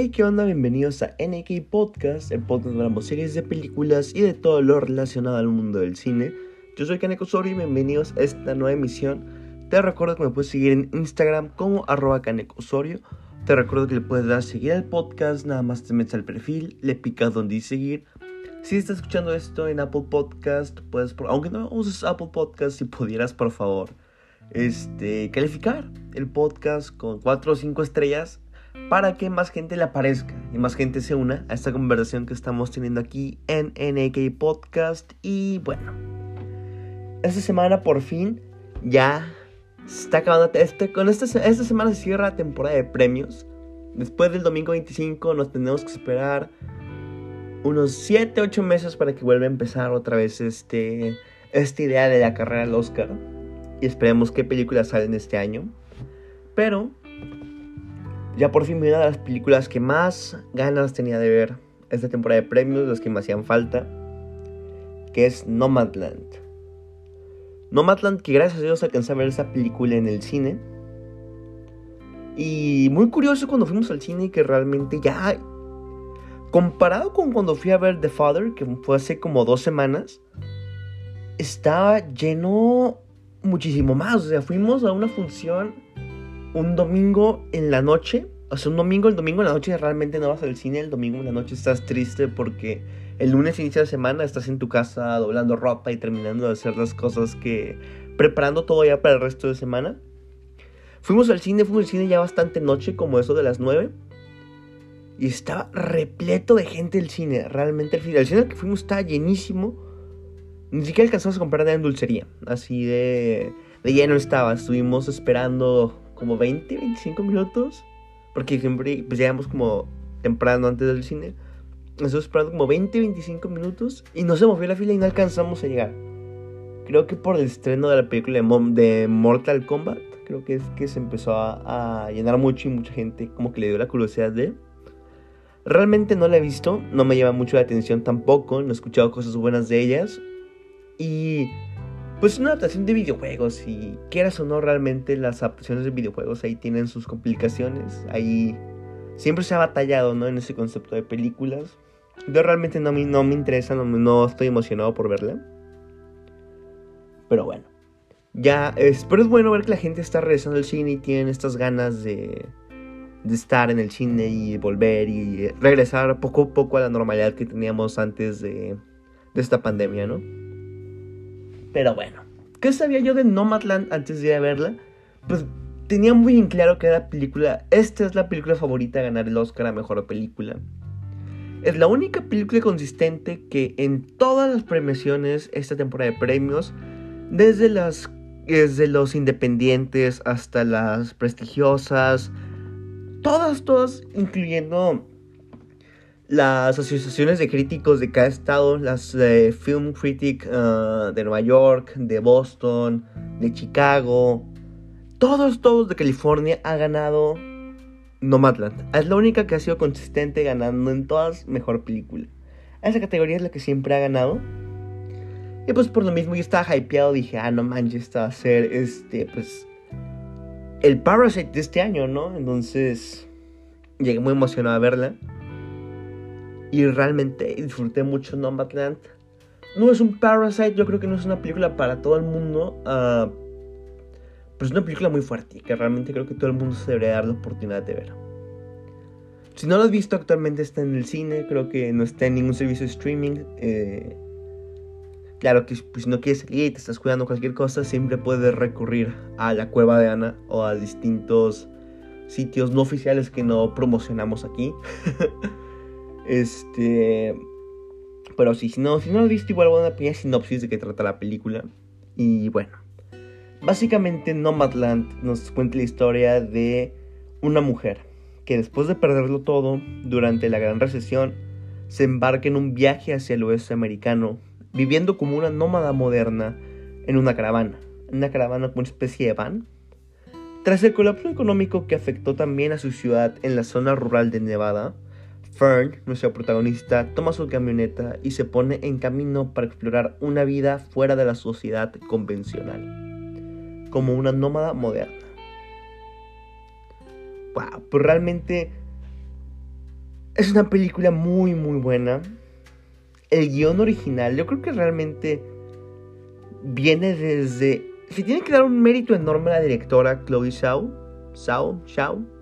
Hey, ¿qué onda? Bienvenidos a NK Podcast, el podcast donde hablamos series de películas y de todo lo relacionado al mundo del cine. Yo soy Kaneko Sori y bienvenidos a esta nueva emisión. Te recuerdo que me puedes seguir en Instagram como arroba Osorio. Te recuerdo que le puedes dar seguir al podcast, nada más te metes al perfil, le picas donde dice seguir. Si estás escuchando esto en Apple Podcast, puedes, aunque no uses Apple Podcast, si pudieras, por favor, este, calificar el podcast con 4 o 5 estrellas para que más gente le aparezca y más gente se una a esta conversación que estamos teniendo aquí en NK Podcast. Y bueno, esta semana por fin ya está acabando. Este, con esta, esta semana se cierra la temporada de premios. Después del domingo 25 nos tenemos que esperar unos 7, 8 meses para que vuelva a empezar otra vez este, esta idea de la carrera al Oscar. Y esperemos qué películas salen este año. Pero ya por fin vi una de las películas que más ganas tenía de ver esta temporada de premios, las que me hacían falta, que es Nomadland. Nomadland, que gracias a Dios alcancé a ver esa película en el cine. Y muy curioso cuando fuimos al cine que realmente ya... Comparado con cuando fui a ver The Father, que fue hace como dos semanas, estaba lleno muchísimo más. O sea, fuimos a una función un domingo en la noche. O sea, un domingo, el domingo en la noche realmente no vas al cine, el domingo en la noche estás triste porque el lunes inicia la semana, estás en tu casa doblando ropa y terminando de hacer las cosas que... preparando todo ya para el resto de semana. Fuimos al cine, fuimos al cine ya bastante noche, como eso de las 9. Y estaba repleto de gente el cine, realmente el cine. El cine al que fuimos estaba llenísimo. Ni siquiera alcanzamos a comprar nada en dulcería. Así de, de lleno estaba. Estuvimos esperando como 20, 25 minutos. Porque siempre pues, llegamos como temprano antes del cine. Estuvimos esperando como 20, 25 minutos. Y no se movió la fila y no alcanzamos a llegar. Creo que por el estreno de la película de, Mortal Kombat. Creo que es que se empezó a, a, llenar mucho y mucha gente como que le dio la curiosidad de... Realmente no la he visto, no me llama mucho la atención tampoco, no he escuchado cosas buenas de ellas. Y pues es una adaptación de videojuegos y quieras o no realmente las adaptaciones de videojuegos ahí tienen sus complicaciones, ahí siempre se ha batallado, ¿no? En ese concepto de películas. Yo realmente no, no me interesa, no, no estoy emocionado por verla. Pero bueno, ya, es, pero es bueno ver que la gente está regresando al cine y tienen estas ganas de, de estar en el cine y volver y regresar poco a poco a la normalidad que teníamos antes de, de esta pandemia, ¿no? Pero bueno, ¿qué sabía yo de Nomadland antes de ir a verla? Pues tenía muy en claro que era película. Esta es la película favorita a ganar el Oscar a mejor película. Es la única película consistente que en todas las premiaciones, esta temporada de premios, desde las desde los independientes hasta las prestigiosas, todas, todas, incluyendo las asociaciones de críticos de cada estado, las de Film Critic uh, de Nueva York, de Boston, de Chicago, todos, todos de California ha ganado Nomadland. Es la única que ha sido consistente ganando en todas mejor película. Esa categoría es la que siempre ha ganado. Y pues por lo mismo yo estaba hypeado, dije, ah, no manches, esta va a ser este, pues, el Parasite de este año, ¿no? Entonces, llegué muy emocionado a verla. Y realmente disfruté mucho Nomadland. No es un Parasite, yo creo que no es una película para todo el mundo. Uh, pero es una película muy fuerte que realmente creo que todo el mundo se debería dar la oportunidad de ver. Si no lo has visto actualmente está en el cine, creo que no está en ningún servicio de streaming. Eh, claro que pues, si no quieres salir y te estás cuidando cualquier cosa, siempre puedes recurrir a la cueva de Ana o a distintos sitios no oficiales que no promocionamos aquí. Este. Pero sí, si no, si no lo viste, igual voy a una pequeña sinopsis de qué trata la película. Y bueno. Básicamente, Nomadland nos cuenta la historia de una mujer que después de perderlo todo durante la gran recesión, se embarca en un viaje hacia el oeste americano, viviendo como una nómada moderna en una caravana, una caravana como una especie de van. Tras el colapso económico que afectó también a su ciudad en la zona rural de Nevada, Fern, nuestra protagonista, toma su camioneta y se pone en camino para explorar una vida fuera de la sociedad convencional, como una nómada moderna. Wow, pues realmente Es una película muy, muy buena. El guion original, yo creo que realmente viene desde... Si tiene que dar un mérito enorme a la directora Chloe Zhao, Zhao, Zhao,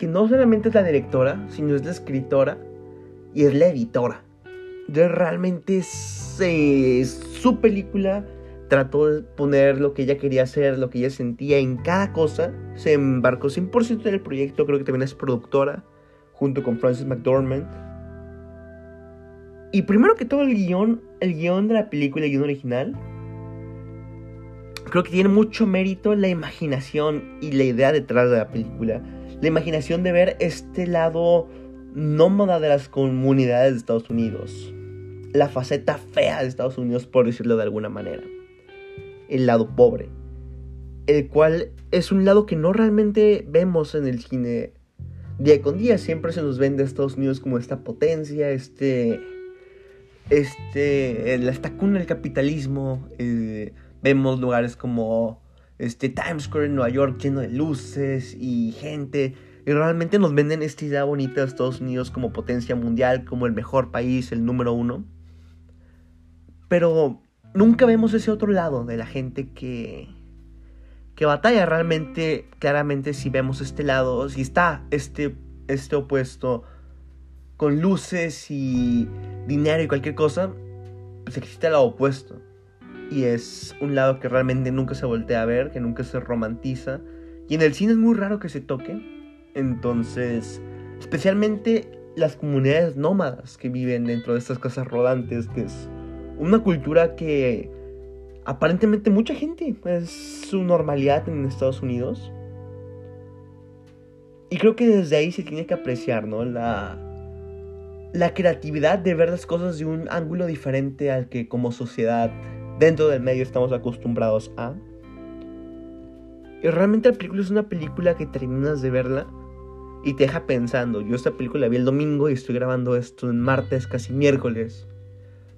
que no solamente es la directora, sino es la escritora y es la editora. Realmente es, su película trató de poner lo que ella quería hacer, lo que ella sentía en cada cosa. Se embarcó 100% en el proyecto, creo que también es productora, junto con Francis McDormand. Y primero que todo el guion, el guion de la película, el guion original, creo que tiene mucho mérito la imaginación y la idea detrás de la película. La imaginación de ver este lado nómada de las comunidades de Estados Unidos. La faceta fea de Estados Unidos, por decirlo de alguna manera. El lado pobre. El cual es un lado que no realmente vemos en el cine día con día. Siempre se nos vende a Estados Unidos como esta potencia, este. Este. Esta cuna del capitalismo. Eh, vemos lugares como. Este Times Square en Nueva York lleno de luces y gente y realmente nos venden esta idea bonita de Estados Unidos como potencia mundial, como el mejor país, el número uno. Pero nunca vemos ese otro lado de la gente que, que batalla realmente, claramente si vemos este lado, si está este, este opuesto con luces y dinero y cualquier cosa, pues existe el lado opuesto. Y es un lado que realmente nunca se voltea a ver, que nunca se romantiza. Y en el cine es muy raro que se toque. Entonces, especialmente las comunidades nómadas que viven dentro de estas casas rodantes, que es una cultura que aparentemente mucha gente es su normalidad en Estados Unidos. Y creo que desde ahí se tiene que apreciar, ¿no? La, la creatividad de ver las cosas de un ángulo diferente al que como sociedad dentro del medio estamos acostumbrados a. Y realmente la película es una película que terminas de verla y te deja pensando. Yo esta película la vi el domingo y estoy grabando esto en martes, casi miércoles.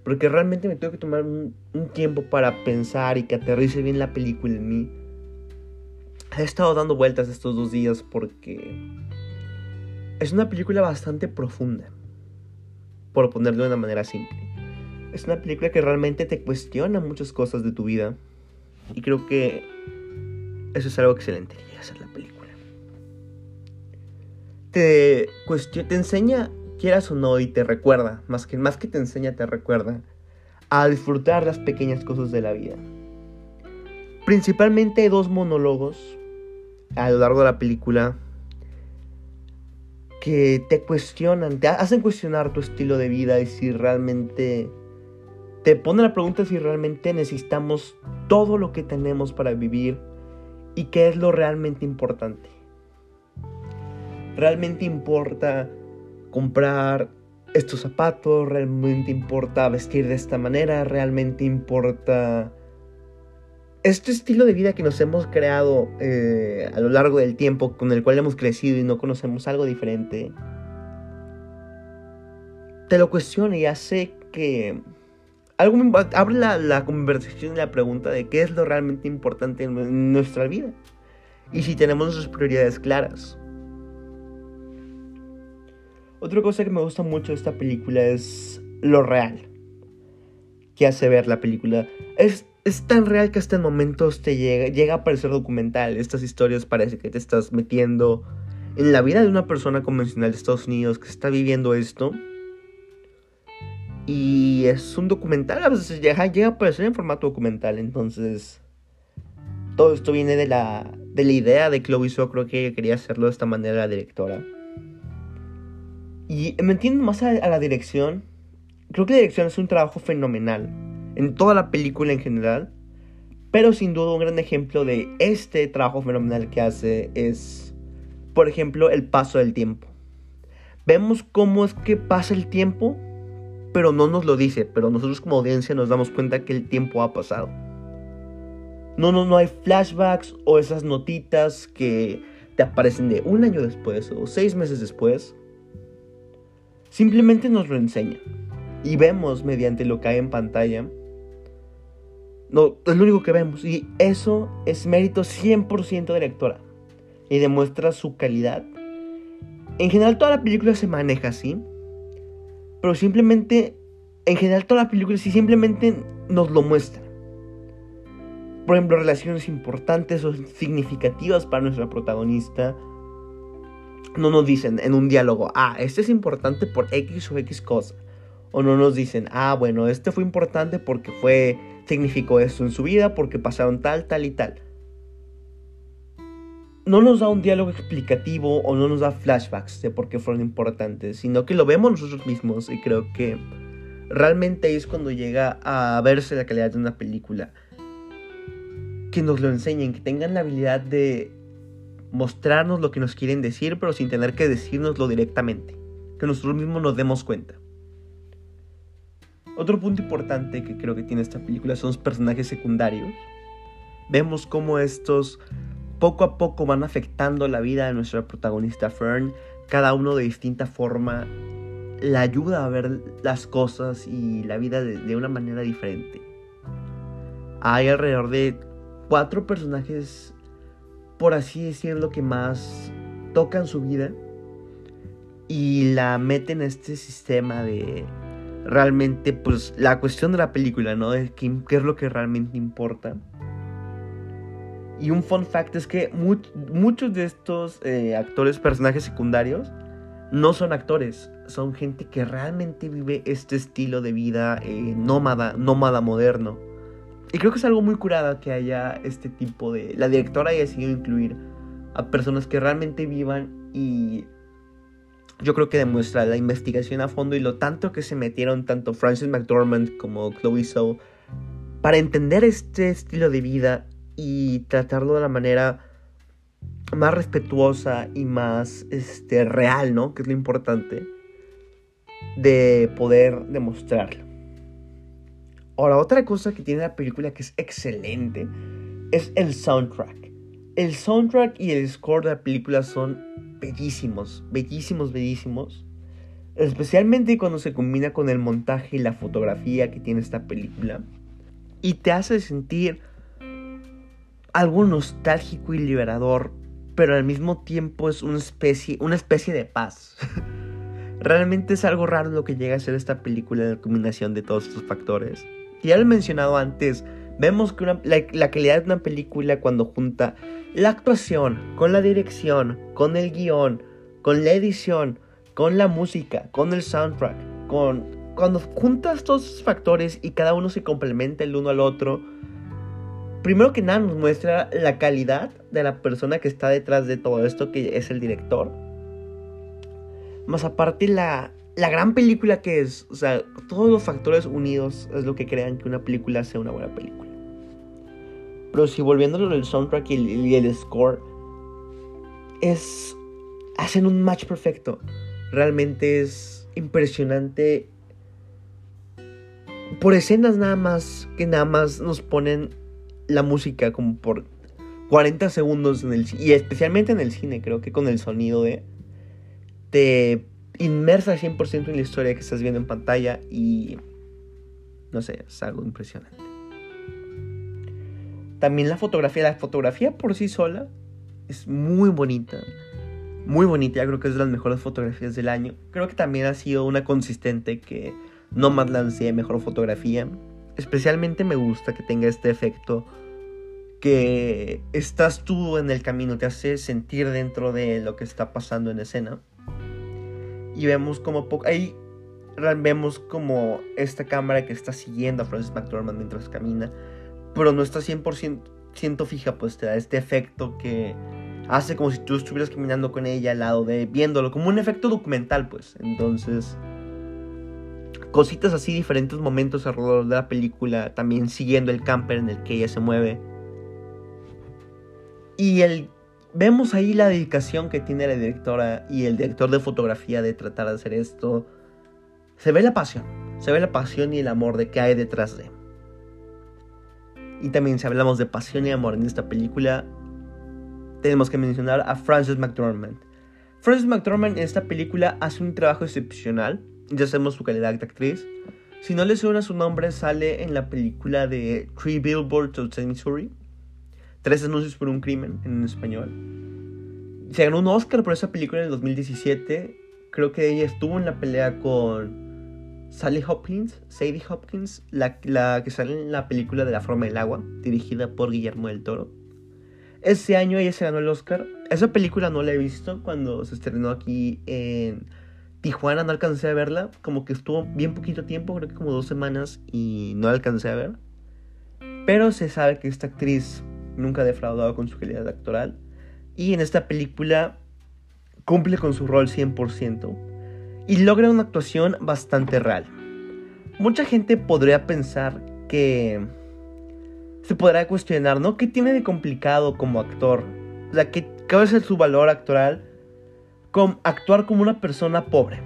Porque realmente me tengo que tomar un, tiempo para pensar y que aterrice bien la película en mí. He estado dando vueltas estos dos días porque es una película bastante profunda. Por ponerlo de una manera simple. Es una película que realmente te cuestiona muchas cosas de tu vida. Y creo que eso es algo excelente que hacer la película te, te enseña, quieras o no, y te recuerda, más que, más que te enseña, te recuerda a disfrutar las pequeñas cosas de la vida. Principalmente hay dos monólogos a lo largo de la película que te cuestionan, te hacen cuestionar tu estilo de vida y si realmente te ponen la pregunta si realmente necesitamos todo lo que tenemos para vivir y qué es lo realmente importante. ¿Realmente importa comprar estos zapatos? ¿Realmente importa vestir de esta manera? ¿Realmente importa este estilo de vida que nos hemos creado eh, a lo largo del tiempo, con el cual hemos crecido y no conocemos algo diferente? Te lo cuestiona y hace que algo abre la, la, conversación y la pregunta de qué es lo realmente importante en nuestra vida y si tenemos nuestras prioridades claras. Otra cosa que me gusta mucho de esta película es lo real que hace ver la película. Es, es tan real que hasta en momentos te llega, llega a parecer documental. Estas historias parece que te estás metiendo en la vida de una persona convencional de Estados Unidos que está viviendo esto. Y es un documental, a veces llega, llega a parecer en formato documental. Entonces, todo esto viene de la, de la idea de Chloe So, creo que quería hacerlo de esta manera la directora. Y me entiendo más a, la dirección. Creo que la dirección es un trabajo fenomenal. En toda la película en general. Pero sin duda un gran ejemplo de este trabajo fenomenal que hace es, por ejemplo, el paso del tiempo. Vemos cómo es que pasa el tiempo, pero no nos lo dice. Pero nosotros como audiencia nos damos cuenta que el tiempo ha pasado. No, no, no hay flashbacks o esas notitas que te aparecen de un año después o seis meses después. Simplemente nos lo enseña. Y vemos mediante lo que hay en pantalla. No, es lo único que vemos. Y eso es mérito 100% de la lectora. Y demuestra su calidad En general toda la película se maneja así. Pero simplemente, en general toda la película sí simplemente nos lo muestra. Por ejemplo, relaciones importantes o significativas para nuestra protagonista. No nos dicen en un diálogo, ah, este es importante por X o X cosa. O no nos dicen, ah, bueno, este fue importante porque fue, significó esto en su vida, porque pasaron tal, tal y tal no nos da un diálogo explicativo o no nos da flashbacks de por qué fueron importantes, sino que lo vemos nosotros mismos y creo que realmente es cuando llega a verse la calidad de una película. Que nos lo enseñen, que tengan la habilidad de mostrarnos lo que nos quieren decir, pero sin tener que decírnoslo directamente. Que nosotros mismos nos demos cuenta. Otro punto importante que creo que tiene esta película son los personajes secundarios. Vemos cómo estos poco a poco van afectando la vida de nuestra protagonista Fern, cada uno de distinta forma, la ayuda a ver las cosas y la vida de, una manera diferente. Hay alrededor de cuatro personajes, por así decirlo, que más tocan su vida y la meten en este sistema de realmente, pues, la cuestión de la película, ¿no? De qué es lo que realmente importa. Y un fun fact es que muchos de estos eh, actores, personajes secundarios, no son actores, son gente que realmente vive este estilo de vida eh, nómada, nómada moderno. Y creo que es algo muy curada que haya este tipo de... La directora haya decidido incluir a personas que realmente vivan y yo creo que demuestra la investigación a fondo y lo tanto que se metieron tanto Francis McDormand como Chloe Zhao para entender este estilo de vida y tratarlo de la manera más respetuosa y más este, real, ¿no? Que es lo importante de poder demostrarlo. Ahora, otra cosa que tiene la película que es excelente es el soundtrack. El soundtrack y el score de la película son bellísimos, bellísimos, bellísimos. Especialmente cuando se combina con el montaje y la fotografía que tiene esta película. Y te hace sentir algo nostálgico y liberador, pero al mismo tiempo es una especie, una especie de paz. Realmente es algo raro lo que llega a ser esta película, la combinación de todos estos factores. Ya lo he mencionado antes, vemos que la, calidad de una película cuando junta la actuación, con la dirección, con el guion, con la edición, con la música, con el soundtrack, con cuando juntas todos esos factores y cada uno se complementa el uno al otro, primero que nada nos muestra la calidad de la persona que está detrás de todo esto, que es el director. Más aparte la, la gran película que es, o sea, todos los factores unidos es lo que crean que una película sea una buena película. Pero si volviéndolo del soundtrack y el, y el score, es, hacen un match perfecto. Realmente es impresionante por escenas nada más que nada más nos ponen la música como por 40 segundos en el y especialmente en el cine, creo que con el sonido de te inmersa 100% en la historia que estás viendo en pantalla y no sé, es algo impresionante. También la fotografía, la fotografía por sí sola es muy bonita. Muy bonita, creo que es de las mejores fotografías del año. Creo que también ha sido una consistente que Nomadland sea mejor fotografía. Especialmente me gusta que tenga este efecto que estás tú en el camino, te hace sentir dentro de lo que está pasando en escena. Y vemos como ahí vemos como esta cámara que está siguiendo a Francis McDormand mientras camina, pero no está 100% fija, pues te da este efecto que hace como si tú estuvieras caminando con ella al lado de viéndolo, como un efecto documental, pues. Entonces, cositas así, diferentes momentos alrededor de la película, también siguiendo el camper en el que ella se mueve. Y el, vemos ahí la dedicación que tiene la directora y el director de fotografía de tratar de hacer esto. Se ve la pasión, se ve la pasión y el amor de que hay detrás de. Y también si hablamos de pasión y amor en esta película, tenemos que mencionar a Frances McDormand. Frances McDormand en esta película hace un trabajo excepcional ya sabemos su calidad de actriz. Si no le suena su nombre, sale en la película de Three Billboards Outside Missouri. Tres anuncios por un crimen en español. se ganó un Oscar por esa película en el 2017. Creo que ella estuvo en la pelea con Sally Hopkins, Sadie Hopkins, la, la que sale en la película de La forma del agua, dirigida por Guillermo del Toro. Ese año ella se ganó el Oscar. Esa película no la he visto cuando se estrenó aquí en Tijuana, no alcancé a verla. Como que estuvo bien poquito tiempo, creo que como dos semanas, y no la alcancé a ver. Pero se sabe que esta actriz nunca ha defraudado con su calidad actoral. Y en esta película cumple con su rol 100%. Y logra una actuación bastante real. Mucha gente podría pensar que se podrá cuestionar, ¿no? ¿Qué tiene de complicado como actor? O sea, ¿qué, a ser su valor actoral? Actuar como una persona pobre.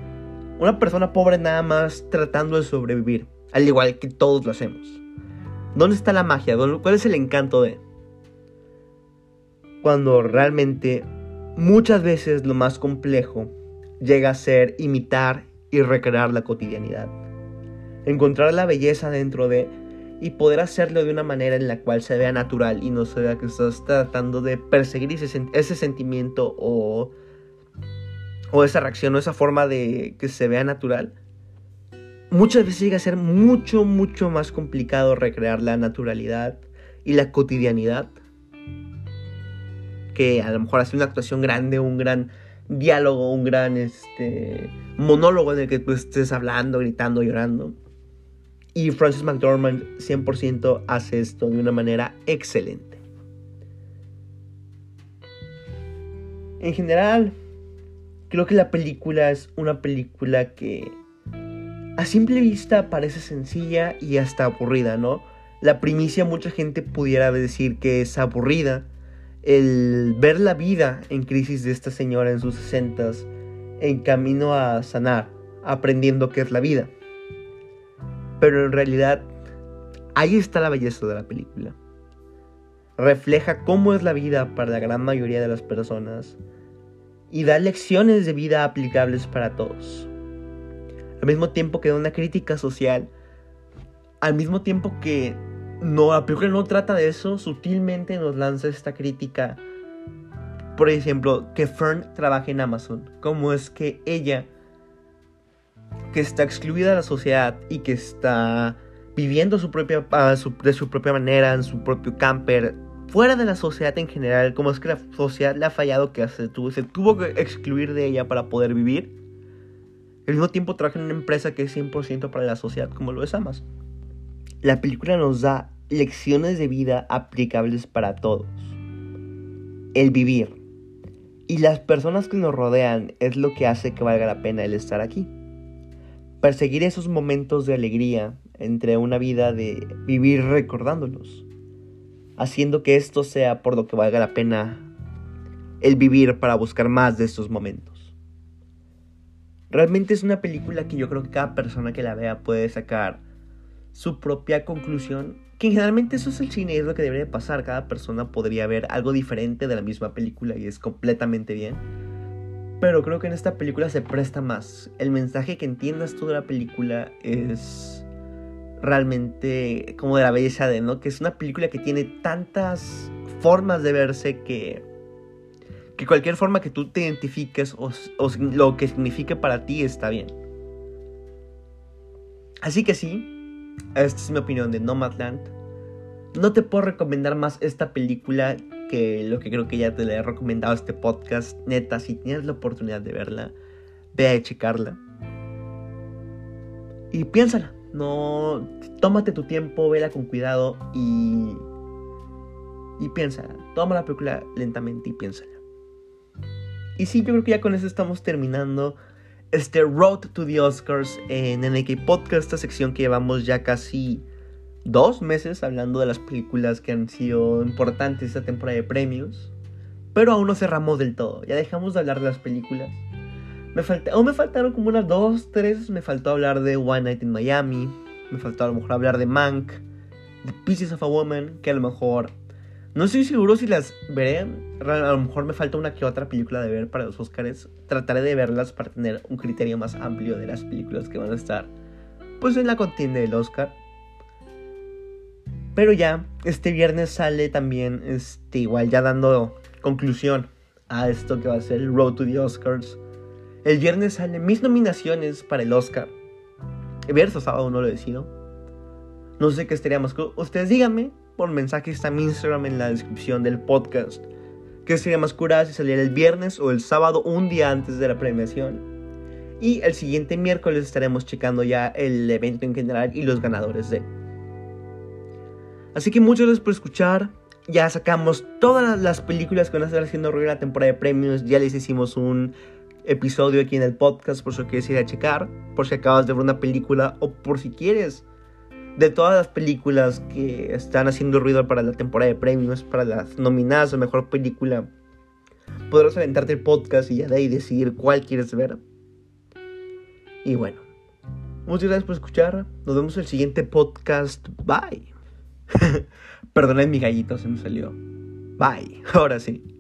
Una persona pobre nada más tratando de sobrevivir. Al igual que todos lo hacemos. ¿Dónde está la magia? ¿Cuál es el encanto de? Cuando realmente muchas veces lo más complejo llega a ser imitar y recrear la cotidianidad. Encontrar la belleza dentro de y poder hacerlo de una manera en la cual se vea natural y no se vea que estás tratando de perseguir ese, ese sentimiento o, o esa reacción o esa forma de que se vea natural. Muchas veces llega a ser mucho, mucho más complicado recrear la naturalidad y la cotidianidad que a lo mejor hacer una actuación grande, un gran diálogo, un gran este, monólogo en el que tú estés hablando, gritando, llorando. Y Francis McDormand 100% hace esto de una manera excelente. En general, creo que la película es una película que a simple vista parece sencilla y hasta aburrida, ¿no? La primicia mucha gente pudiera decir que es aburrida. El ver la vida en crisis de esta señora en sus sesentas en camino a sanar, aprendiendo qué es la vida. Pero en realidad, ahí está la belleza de la película. Refleja cómo es la vida para la gran mayoría de las personas y da lecciones de vida aplicables para todos. Al mismo tiempo que da una crítica social, al mismo tiempo que no, la película no trata de eso, sutilmente nos lanza esta crítica. Por ejemplo, que Fern trabaje en Amazon. Cómo es que ella que está excluida de la sociedad y que está viviendo su propia, de su propia manera, en su propio camper, fuera de la sociedad en general, como es que la sociedad le ha fallado, que se tuvo, que excluir de ella para poder vivir. Al mismo tiempo trabaja en una empresa que es 100% para la sociedad, como lo es Amazon. La película nos da lecciones de vida aplicables para todos. El vivir. Y las personas que nos rodean es lo que hace que valga la pena el estar aquí perseguir esos momentos de alegría entre una vida de vivir recordándolos, haciendo que esto sea por lo que valga la pena el vivir para buscar más de estos momentos. Realmente es una película que yo creo que cada persona que la vea puede sacar su propia conclusión, que generalmente eso es el cine, es lo que debería pasar, cada persona podría ver algo diferente de la misma película y es completamente bien pero creo que en esta película se presta más. El mensaje que entiendas toda la película es realmente como de la belleza de, ¿no? Que es una película que tiene tantas formas de verse que que cualquier forma que tú te identifiques o, lo que signifique para ti está bien. Así que sí, esta es mi opinión de Nomadland. No te puedo recomendar más esta película que lo que creo que ya te le he recomendado este podcast. Neta, si tienes la oportunidad de verla, ve a checarla. Y piénsala. No. Tómate tu tiempo, vela con cuidado y. Y piénsala. Toma la película lentamente y piénsala. Y sí, yo creo que ya con eso estamos terminando este Road to the Oscars en NK Podcast, esta sección que llevamos ya casi dos meses hablando de las películas que han sido importantes esta temporada de premios. Pero aún no cerramos del todo. Ya dejamos de hablar de las películas. Me falta, aún me faltaron como unas dos, tres. Me faltó hablar de One Night in Miami. Me faltó a lo mejor hablar de Mank. The Pieces of a Woman. Que a lo mejor. No estoy seguro si las veré. A lo mejor me falta una que otra película de ver para los Oscars. Trataré de verlas para tener un criterio más amplio de las películas que van a estar. Pues en la contienda del Oscar. Pero ya, este viernes sale también, este, igual ya dando conclusión a esto que va a ser el Road to the Oscars. El viernes salen mis nominaciones para el Oscar. El viernes o sábado no lo decido. No sé qué estaría más cool. Ustedes díganme por mensaje, está mi Instagram en la descripción del podcast. ¿Qué sería más curada si saliera el viernes o el sábado, un día antes de la premiación? Y el siguiente miércoles estaremos checando ya el evento en general y los ganadores de. Así que muchas gracias por escuchar. Ya sacamos todas las películas que van a estar haciendo en la temporada de premios. Ya les hicimos un episodio aquí en el podcast por si quieres ir a checar. Por si acabas de ver una película o por si quieres de todas las películas que están haciendo ruido para la temporada de premios, para las nominadas a mejor película, podrás aventarte el podcast y ya de ahí decidir cuál quieres ver. Y bueno, muchas gracias por escuchar. Nos vemos en el siguiente podcast. Bye. Perdonad mi gallito, se me salió. Bye. Ahora sí.